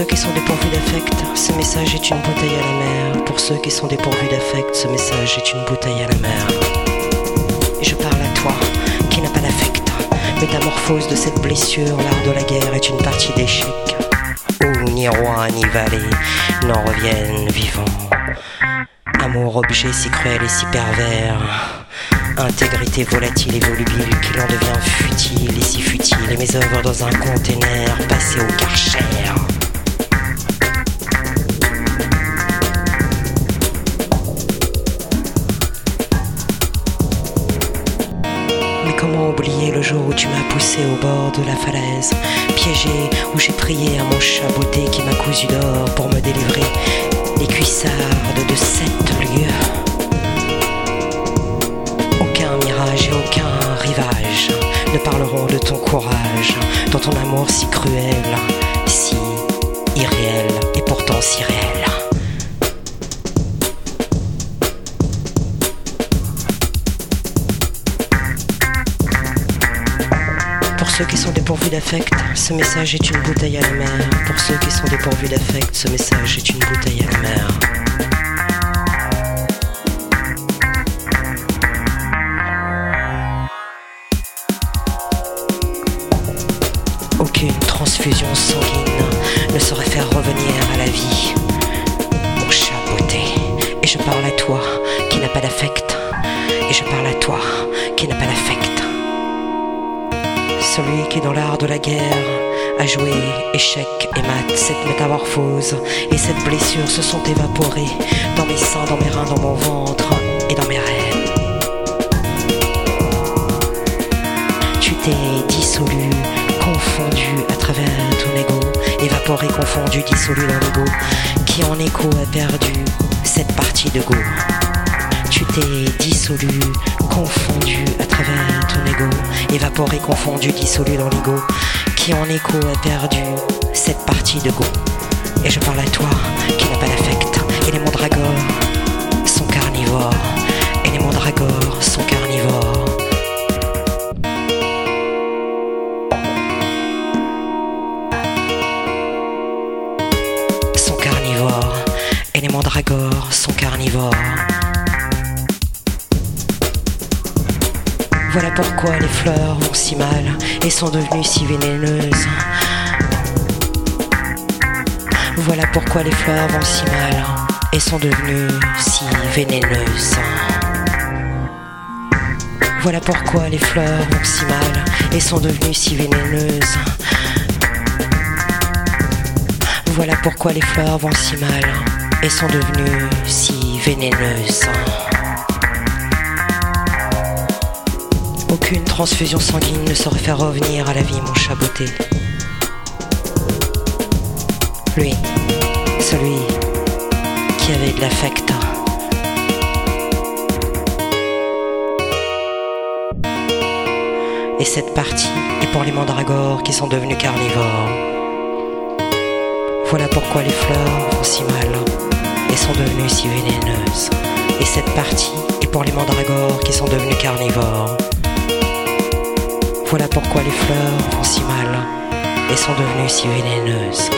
ceux qui sont dépourvus d'affect, ce message est une bouteille à la mer. Pour ceux qui sont dépourvus d'affect, ce message est une bouteille à la mer. Et je parle à toi, qui n'a pas d'affect. Métamorphose de cette blessure, l'art de la guerre est une partie d'échec. Où ni roi ni vallée n'en reviennent vivants. Amour, objet si cruel et si pervers. Intégrité volatile et volubile qui l'en devient futile et si futile. Et mes œuvres dans un container passé au karcher. Le jour où tu m'as poussé au bord de la falaise, piégé, où j'ai prié à mon chat beauté qui m'a cousu d'or pour me délivrer des cuissardes de sept lieux mirage et aucun rivage ne parleront de ton courage, dans ton amour si cruel, si irréel et pourtant si réel. Ceux qui sont dépourvus d'affect, ce message est une bouteille à la mer. Pour ceux qui sont dépourvus d'affect, ce message est une bouteille à la mer. Aucune transfusion sanguine ne saurait faire revenir à la vie mon chat beauté. Et je parle à toi qui n'a pas d'affect. Et je parle à toi qui n'a pas d'affect. Celui qui dans l'art de la guerre a joué échec et mat, cette métamorphose et cette blessure se sont évaporées dans mes seins, dans mes reins, dans mon ventre et dans mes rêves. Tu t'es dissolu confondu à travers ton ego, évaporé, confondu, dissolu dans l'ego, qui en écho a perdu cette partie de go. Dissolu, confondu à travers ton ego, évaporé, confondu, dissolu dans l'ego, qui en écho a perdu cette partie de go. Et je parle à toi qui n'a pas d'affect, et les mondragores sont carnivores, et les mondragores sont carnivores. sont carnivores et les mandragores sont carnivores. Voilà pourquoi les fleurs vont si mal et sont devenues si vénéneuses. Voilà pourquoi les fleurs vont si mal et sont devenues si vénéneuses. Voilà pourquoi les fleurs vont si mal et sont devenues si vénéneuses. Voilà pourquoi les fleurs vont si mal et sont devenues si vénéneuses. Aucune transfusion sanguine ne saurait faire revenir à la vie mon chat beauté. Lui, celui qui avait de l'affect. Et cette partie est pour les mandragores qui sont devenus carnivores. Voilà pourquoi les fleurs vont si mal et sont devenues si vénéneuses. Et cette partie est pour les mandragores qui sont devenus carnivores. Voilà pourquoi les fleurs vont si mal et sont devenues si vénéneuses.